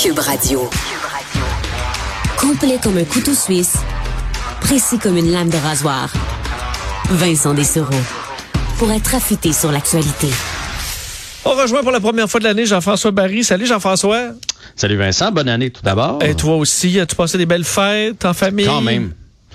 Cube Radio. Complet comme un couteau suisse, précis comme une lame de rasoir. Vincent Dessereau. Pour être affûté sur l'actualité. On rejoint pour la première fois de l'année Jean-François Barry. Salut Jean-François. Salut Vincent, bonne année tout d'abord. Et toi aussi, as-tu passé des belles fêtes en famille? Quand même.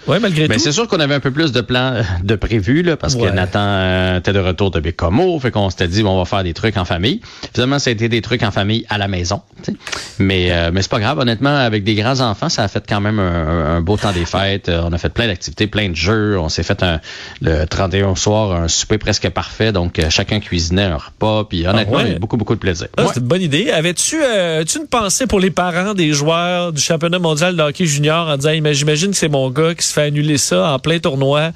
Oui, malgré Mais tout. c'est sûr qu'on avait un peu plus de plans euh, de prévu là, parce Ouais. que Nathan euh, était de retour de Bécomo, fait qu'on s'était dit bon, on va faire des trucs en famille. Finalement, ça a été des trucs en famille à la maison. tu sais. Mais euh, mais c'est pas grave, honnêtement, avec des grands enfants, ça a fait quand même un, un beau temps des fêtes. Euh, On a fait plein d'activités, plein de jeux. On s'est fait un, le 31 au soir un souper presque parfait, donc chacun cuisinait un repas. Puis honnêtement, ouais? il y a eu beaucoup beaucoup de plaisir. Ah, Ouais. C'est une bonne idée. Avais-tu euh, une pensée pour les parents des joueurs du championnat mondial de hockey junior en disant Imagine- j'imagine que c'est mon gars qui se fait annuler ça en plein tournoi.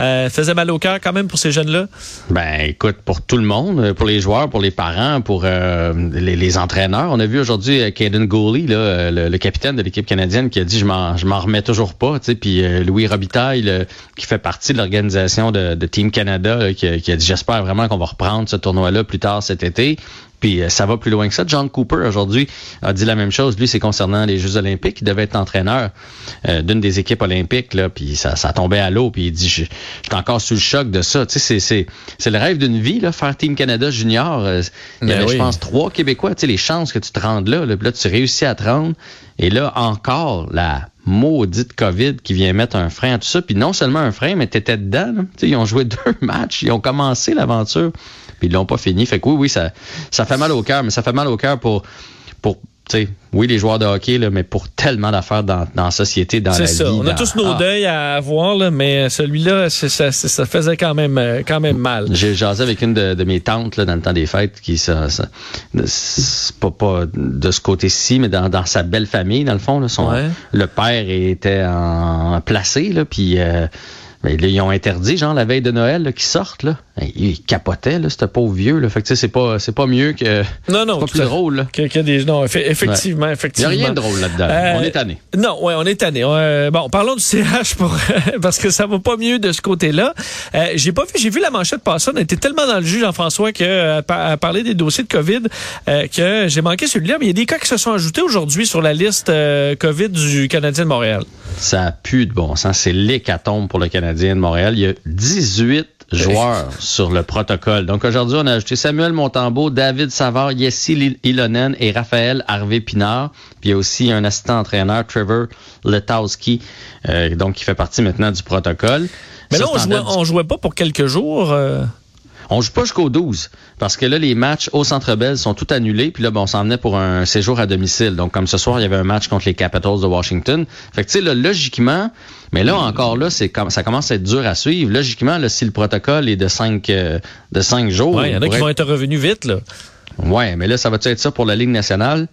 Euh, faisait mal au cœur quand même pour ces jeunes-là? Ben, écoute, pour tout le monde, euh, pour les joueurs, pour les parents, pour euh, les, les entraîneurs. On a vu aujourd'hui Caden Gooley, là, le, le capitaine de l'équipe canadienne, qui a dit je m'en je m'en remets toujours pas. Tu sais, puis euh, Louis Robitaille, le- qui fait partie de l'organisation de, de Team Canada, là, qui, a- qui a dit j'espère vraiment qu'on va reprendre ce tournoi-là plus tard cet été. Puis euh, ça va plus loin que ça. John Cooper aujourd'hui a dit la même chose. Lui, c'est concernant les Jeux Olympiques. Il devait être entraîneur euh, d'une des équipes olympiques. Là, puis ça, ça tombait à l'eau. Puis il dit, je, je suis encore sous le choc de ça. Tu sais, c'est, c'est, c'est le rêve d'une vie, là, faire Team Canada Junior. Euh, Il y Ben avait, oui. je pense, trois Québécois. Tu sais, les chances que tu te rendes là, là, puis là, tu réussis à te rendre. Et là, encore, la maudite COVID qui vient mettre un frein à tout ça. Puis non seulement un frein, mais t'étais dedans. là. Tu sais, ils ont joué deux matchs. Ils ont commencé l'aventure. Puis ils l'ont pas fini. Fait que oui, oui, ça, ça fait mal au cœur. Mais ça fait mal au cœur pour, pour tu sais, oui, les joueurs de hockey, là, mais pour tellement d'affaires dans, dans la société, dans la C'est vie. ça. On a dans- tous nos Ah. deuils à avoir, là, mais celui-là, ça, ça faisait quand même, euh, quand même mal. J'ai jasé avec une de, de mes tantes là, dans le temps des fêtes qui ça, ça- pas, pas de ce côté-ci, mais dans, dans sa belle famille, dans le fond. Là, son, Ouais. Le père était en placé, là, puis euh, ben, là, ils ont interdit, genre, la veille de Noël, qu'ils sortent. Là. Il, il capotait, là, ce pauvre vieux. Là. Fait que tu sais, c'est pas, c'est pas mieux que. Non, non, c'est pas plus à- drôle. Là. Que- que des- non, effe- effectivement, Il n'y effectivement. a rien de drôle là-dedans. Euh, On est tanné. Non, ouais, on est tanné. Euh, bon, parlons du CH pour parce que ça va pas mieux de ce côté-là. Euh, j'ai pas vu, j'ai vu la manchette passer. On était tellement dans le jus, Jean-François, que euh, à, à parler des dossiers de COVID, que j'ai manqué celui-là. Mais il y a des cas qui se sont ajoutés aujourd'hui sur la liste COVID du Canadien de Montréal. Ça a plus de bon sens. C'est l'hécatombe pour le Canadien de Montréal. Il y a 18 joueurs sur le protocole. Donc aujourd'hui, on a ajouté Samuel Montembeau, David Savard, Yessi Ilonen et Raphaël Harvey Pinard. Puis il y a aussi un assistant entraîneur, Trevor Letowski, euh, donc qui fait partie maintenant du protocole. Mais là, on jouait, on jouait pas pour quelques jours. euh, on joue pas jusqu'au 12 parce que là les matchs au Centre Bell sont tout annulés puis là bon, on s'en venait pour un séjour à domicile. Donc comme ce soir, il y avait un match contre les Capitals de Washington. Fait que tu sais là logiquement, mais là encore là c'est comme ça commence à être dur à suivre. Logiquement là si le protocole est de 5 de cinq jours, ouais, il y en a qui vont être revenus vite. Là. Ouais, mais là ça va être ça pour la Ligue nationale?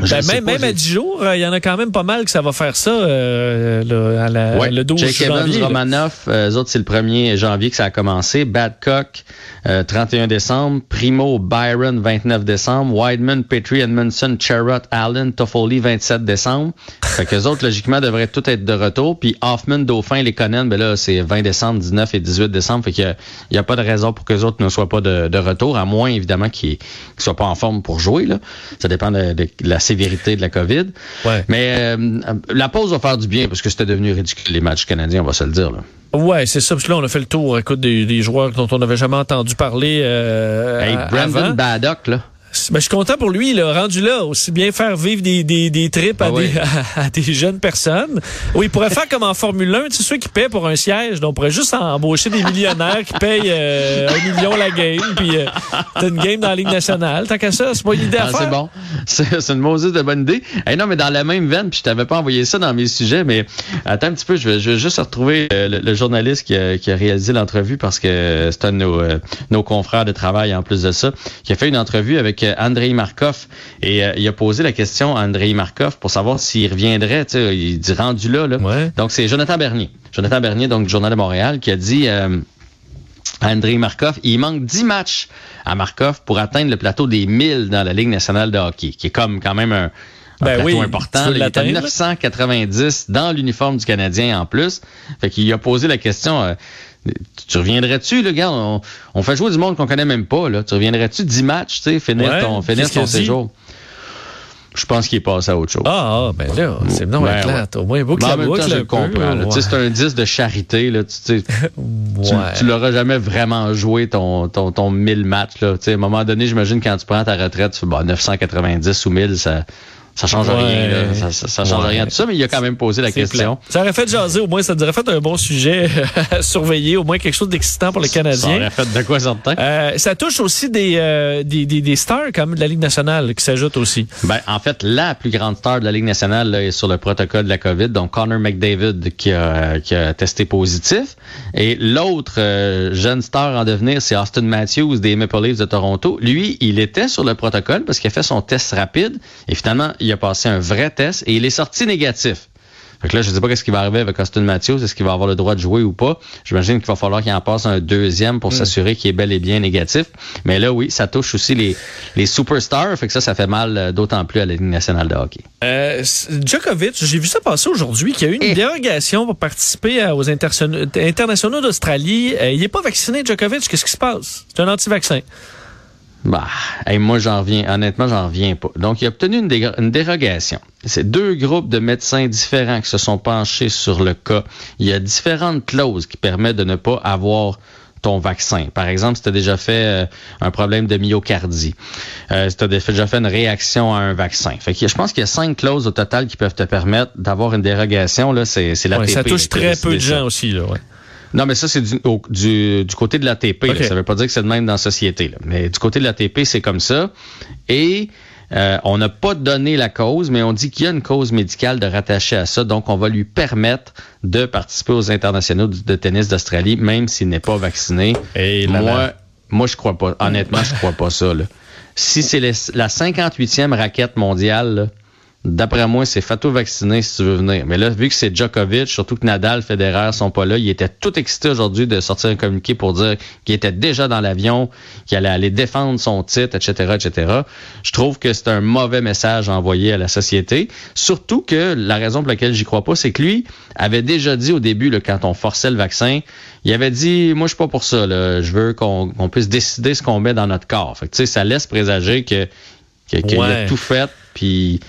Ben, même pas, même j'ai- à 10 jours, euh, il y en a quand même pas mal que ça va faire ça euh, le, à la- Ouais. le 12 Jake Evans, janvier. là. Romanoff, euh, eux autres, c'est le 1er janvier que ça a commencé. Badcock, euh, 31 décembre. Primo, Byron, 29 décembre. Wideman, Petrie, Edmondson, Charrot, Allen, Toffoli, 27 décembre. Fait que autres, logiquement, devraient tout être de retour. Puis Hoffman, Dauphin, les Conan, ben là, c'est 20 décembre, 19 et 18 décembre. Fait qu'il a- n'y a, pas de raison pour que les autres ne soient pas de, de retour, à moins, évidemment, qu'ils ne soient pas en forme pour jouer. Là. Ça dépend de, de la sévérité de la COVID. Ouais. Mais euh, la pause va faire du bien parce que c'était devenu ridicule les matchs canadiens, on va se le dire. Là. Ouais, c'est ça. Parce que là, on a fait le tour, écoute, des, des joueurs dont on n'avait jamais entendu parler euh, Hey, Brandon avant. Baddock, là. Ben, je suis content pour lui, là, rendu là, aussi bien faire vivre des, des, des trips à, Ah oui. des, à, des jeunes personnes. Oui, il pourrait faire comme en Formule 1, tu sais, ceux qui paient pour un siège, donc on pourrait juste embaucher des millionnaires qui payent euh, un million la game, puis euh, t'as une game dans la Ligue nationale. Tant qu'à ça, c'est pas une idée à Ah, c'est bon. C'est une Moses de bonne idée. Hey, non, mais dans la même veine, puis je t'avais pas envoyé ça dans mes sujets, mais attends un petit peu, je vais, je vais juste retrouver euh, le, le journaliste qui a, qui a réalisé l'entrevue parce que c'est un de nos, euh, nos confrères de travail en plus de ça, qui a fait une entrevue avec euh, Andrei Markov et euh, il a posé la question à Andrei Markov pour savoir s'il reviendrait, il dit rendu là, là. Ouais. Donc c'est Jonathan Bernier. Jonathan Bernier, donc du Journal de Montréal, qui a dit euh, à Andrei Markov, il manque 10 matchs à Markov pour atteindre le plateau des 1000 dans la Ligue nationale de hockey, qui est comme quand même un, un Ben plateau oui, important. il est à l'atteindre? 990 dans l'uniforme du Canadien en plus. Fait qu'il a posé la question, euh, tu reviendrais-tu, le gars? On, on fait jouer du monde qu'on connaît même pas, là. Tu reviendrais-tu 10 matchs, tu sais, finir Ouais, ton, finir ton séjour? je pense qu'il est passé à autre chose. Ah, ah ben là, c'est non Ben, éclate. Au moins, Mais la en même temps, je le comprends. ouais. C'est un disque de charité. Là. Tu, Ouais. tu l'auras jamais vraiment joué ton, ton, ton 1000 matchs. Là. Tu sais, À un moment donné, j'imagine quand tu prends ta retraite, tu fais bah, 990 ou 1000, ça ça change Ouais. rien. Là. Ça, ça, ça change Ouais. rien de tout ça, mais il a quand même posé la question. Ça aurait fait jaser, au moins, ça nous aurait fait un bon sujet à surveiller, au moins quelque chose d'excitant pour les Ça Canadiens. aurait fait de quoi certain? Euh, ça touche aussi des, euh, des, des, des stars comme de la Ligue nationale qui s'ajoutent aussi. Ben, en fait, la plus grande star de la Ligue nationale là, est sur le protocole de la COVID, donc Connor McDavid qui a, qui a testé positif. Et l'autre euh, jeune star en devenir, c'est Austin Matthews des Maple Leafs de Toronto. Lui, il était sur le protocole parce qu'il a fait son test rapide et finalement, il a passé un vrai test et il est sorti négatif. Fait que là, je sais pas qu'est-ce qui va arriver avec Austin Matthews. Est-ce qu'il va avoir le droit de jouer ou pas? J'imagine qu'il va falloir qu'il en passe un deuxième pour s'assurer qu'il est bel et bien négatif. Mais là, oui, ça touche aussi les, les superstars. Fait que ça, ça fait mal euh, d'autant plus à la Ligue nationale de hockey. Euh, Djokovic, j'ai vu ça passer aujourd'hui, qu'il y a eu une Eh. dérogation pour participer aux interso- internationaux d'Australie. Euh, il n'est pas vacciné, Djokovic. Qu'est-ce qui se passe? C'est un anti-vaccin. Bah, hey, moi, j'en reviens. Honnêtement, j'en reviens pas. Donc, il a obtenu une, dé- une dérogation. C'est deux groupes de médecins différents qui se sont penchés sur le cas. Il y a différentes clauses qui permettent de ne pas avoir ton vaccin. Par exemple, si tu as déjà fait euh, un problème de myocardie, euh, si tu as déjà fait une réaction à un vaccin. Fait que je pense qu'il y a cinq clauses au total qui peuvent te permettre d'avoir une dérogation. Là, c'est, c'est l'ATP. Ouais, ça touche très peu de ça. gens aussi. Là, ouais. Non, mais ça, c'est du, au- du, du côté de l'ATP. là. Ok. Ça veut pas dire que c'est de même dans la société. Là. Mais du côté de l'ATP, c'est comme ça. Et euh, on n'a pas donné la cause, mais on dit qu'il y a une cause médicale de rattacher à ça. Donc, on va lui permettre de participer aux internationaux de tennis d'Australie, même s'il n'est pas vacciné. Et là, moi, là. moi, je crois pas. Honnêtement, je crois pas ça. Là. Si c'est la 58e raquette mondiale, là, D'après moi, c'est Fato vacciné si tu veux venir. Mais là, vu que c'est Djokovic, surtout que Nadal, Federer sont pas là, il était tout excité aujourd'hui de sortir un communiqué pour dire qu'il était déjà dans l'avion, qu'il allait aller défendre son titre, etc., etc. Je trouve que c'est un mauvais message à envoyer à la société. Surtout que la raison pour laquelle j'y crois pas, c'est que lui avait déjà dit au début, là, quand on forçait le vaccin, il avait dit, moi, je suis pas pour ça. Là. Je veux qu'on puisse décider ce qu'on met dans notre corps. Fait que, tu sais, ça laisse présager que que- qu'il a tout fait, puis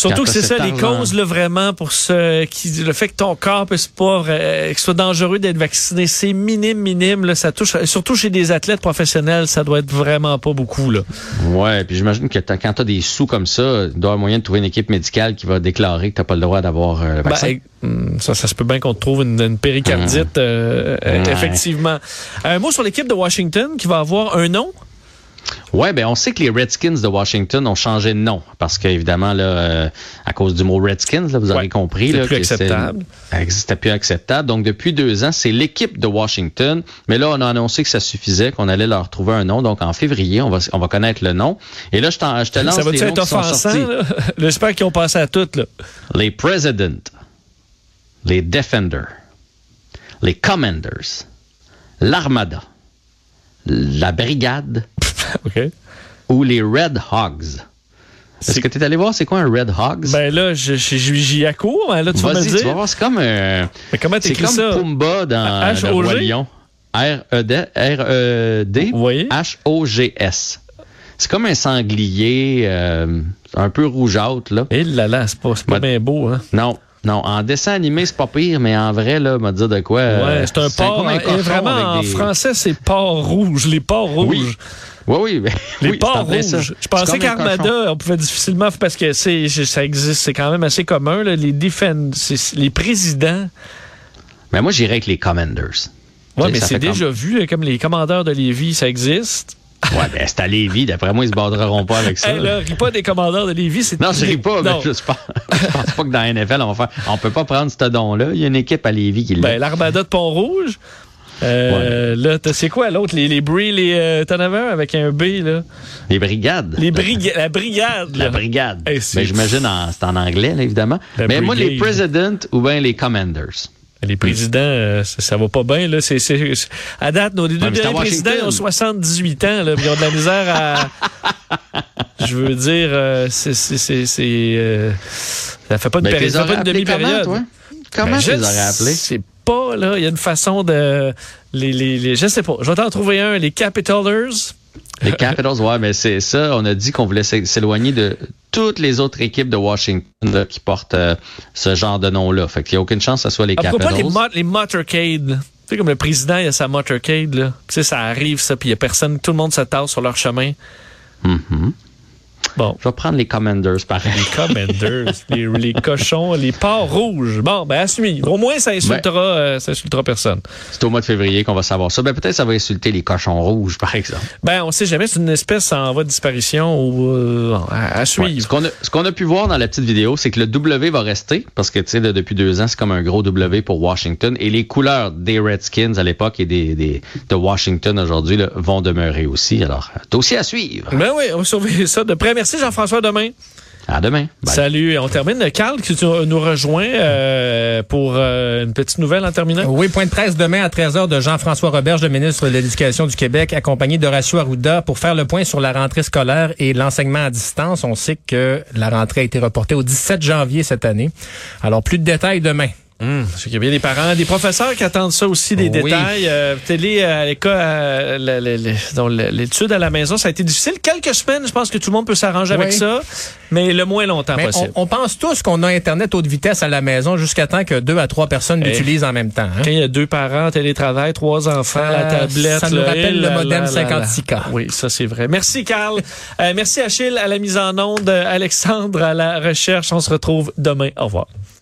Surtout que t'as c'est ça les causes là, vraiment pour ce qui le fait que ton corps puisse pas euh, que ce soit dangereux d'être vacciné, c'est minime minime là, ça touche surtout chez des athlètes professionnels, ça doit être vraiment pas beaucoup là. Ouais, puis j'imagine que t'as- quand tu as des sous comme ça, doit y avoir moyen de trouver une équipe médicale qui va déclarer que tu pas le droit d'avoir euh, le vaccin. Ben, ça, ça se peut bien qu'on te trouve une, une péricardite, euh, euh, Ouais. effectivement. Un mot sur l'équipe de Washington qui va avoir un nom? Ouais, ben on sait que les Redskins de Washington ont changé de nom parce qu'évidemment là, euh, à cause du mot Redskins, là, vous Ouais, aurez compris là, plus acceptable. euh, C'était plus acceptable. Donc depuis deux ans, c'est l'équipe de Washington. Mais là, on a annoncé que ça suffisait, qu'on allait leur trouver un nom. Donc en février, on va on va connaître le nom. Et là, je, t'en- je te lance Ça va-tu les noms être qui sont offensant? sortis. J'espère qu'ils ont passé à toutes. Là. les President, les Defender, les Commanders, l'Armada, la Brigade ou les Red Hogs. Est-ce que tu es allé voir c'est quoi un Red Hogs? Ben là, j'y accours, mais là, tu vas me Vas-y, tu vas dire. voir, c'est comme un... Mais comment C'est comme ça? Pumba dans H-O-G? Le Roi Lion. R-E-D. H-O-G-S. C'est comme un sanglier euh, un peu rougeâtre, là. Et là là, c'est pas, pas Ben- bien beau, hein? Non, non, en dessin animé, c'est pas pire, mais en vrai, là, m'a dire de quoi. euh, Ouais, c'est un porc. un hein, vraiment, en avec des- français, c'est porc rouge. Les porcs Oui. rouges. Oui, oui. ben, Les oui, porcs en rouges. Je pensais qu'Armada, on pouvait difficilement, parce que c'est, ça existe, c'est quand même assez commun, là, les défend, les présidents. Mais moi, j'irais avec les Commanders. Sais, mais c'est comme- déjà vu, comme les commandeurs de Lévis, ça existe. Ouais, ben, c'est à Lévis. D'après moi, ils se borderont pas avec ça. Hey, là, ris pas des commandeurs de Lévis, c'est Non, je ris pas, mais je, pense, je pense pas que dans la NFL, on va faire. On peut pas prendre ce don-là. Il y a une équipe à Lévis qui l'a. Ben, l'Armada de Pont-Rouge. Euh, Là, t'as- c'est quoi l'autre? Les, les Brie, les. euh, T'en avais un avec un B, là? les brigades. Les brigades. La brigade, là. La brigade. Hey, Ben, j'imagine en, c'est en anglais, là, évidemment. La mais moi, les brigade. President ou bien les Commanders? Les présidents, euh, ça, ça va pas bien. Là. C'est, c'est- c'est- à date, nos deux c'est derniers présidents ils ont 78 ans. Là, puis ils ont de la misère à... Je veux dire, euh, c'est... c'est, c'est, c'est, euh, ça fait pas une, Ben, péri- t'es ça fait pas une appelé comment, demi-période. Comment Ben, tu je les aurais appelés? sais pas, là. Il y a une façon de... Les, les, les- je sais pas. Je vais t'en trouver un. Les Capitolers, Les Capitals, ouais, mais c'est ça. On a dit qu'on voulait s'éloigner de toutes les autres équipes de Washington qui portent euh, ce genre de nom-là. Fait qu'il n'y a aucune chance que ce soit les Capitals. Pourquoi les, les motorcades? Tu sais, comme le président, il a sa motorcade, là. Tu sais, ça arrive, ça, puis il n'y a personne, tout le monde se tasse sur leur chemin. Mm Bon. Je vais prendre les Commanders, pareil. Les Commanders, les, cochons, les porcs rouges. Bon, ben à suivre. Au moins, ça insultera, euh, ça insultera personne. C'est au mois de février qu'on va savoir ça. Ben peut-être ça va insulter les cochons rouges, par exemple. Ben on sait jamais. C'est une espèce en voie de disparition ou euh, à, suivre. Ce qu'on a, pu voir dans la petite vidéo, c'est que le W va rester parce que tu sais depuis deux ans, c'est comme un gros W pour Washington et les couleurs des Redskins à l'époque et des, des de Washington aujourd'hui vont demeurer aussi. Alors dossier à suivre. Ben oui, on va surveiller ça de près. Merci Jean-François. Demain. À demain. Salut. On termine. Carl, qui nous rejoint euh, pour euh, une petite nouvelle en terminant? Oui, point de presse demain à 13h de Jean-François Roberge, le ministre de l'Éducation du Québec, accompagné d'Horacio Arruda pour faire le point sur la rentrée scolaire et l'enseignement à distance. On sait que la rentrée a été reportée au 17 janvier cette année. Alors, plus de détails demain. Hum, il y a bien des parents, des professeurs qui attendent ça aussi, des détails. Euh, télé à l'école, euh, l'étude à la maison, ça a été difficile. Quelques semaines, je pense que tout le monde peut s'arranger avec ça, mais le moins longtemps possible. On, pense tous qu'on a Internet haute vitesse à la maison jusqu'à temps que deux à trois personnes eh. l'utilisent en même temps. Hein? Quand il y a deux parents, télétravail, trois enfants, la tablette. Ça nous rappelle le modem 56K. Oui, ça c'est vrai. Merci Carl. Euh, merci Achille à la mise en onde, Alexandre à la recherche. On se retrouve demain. Au revoir.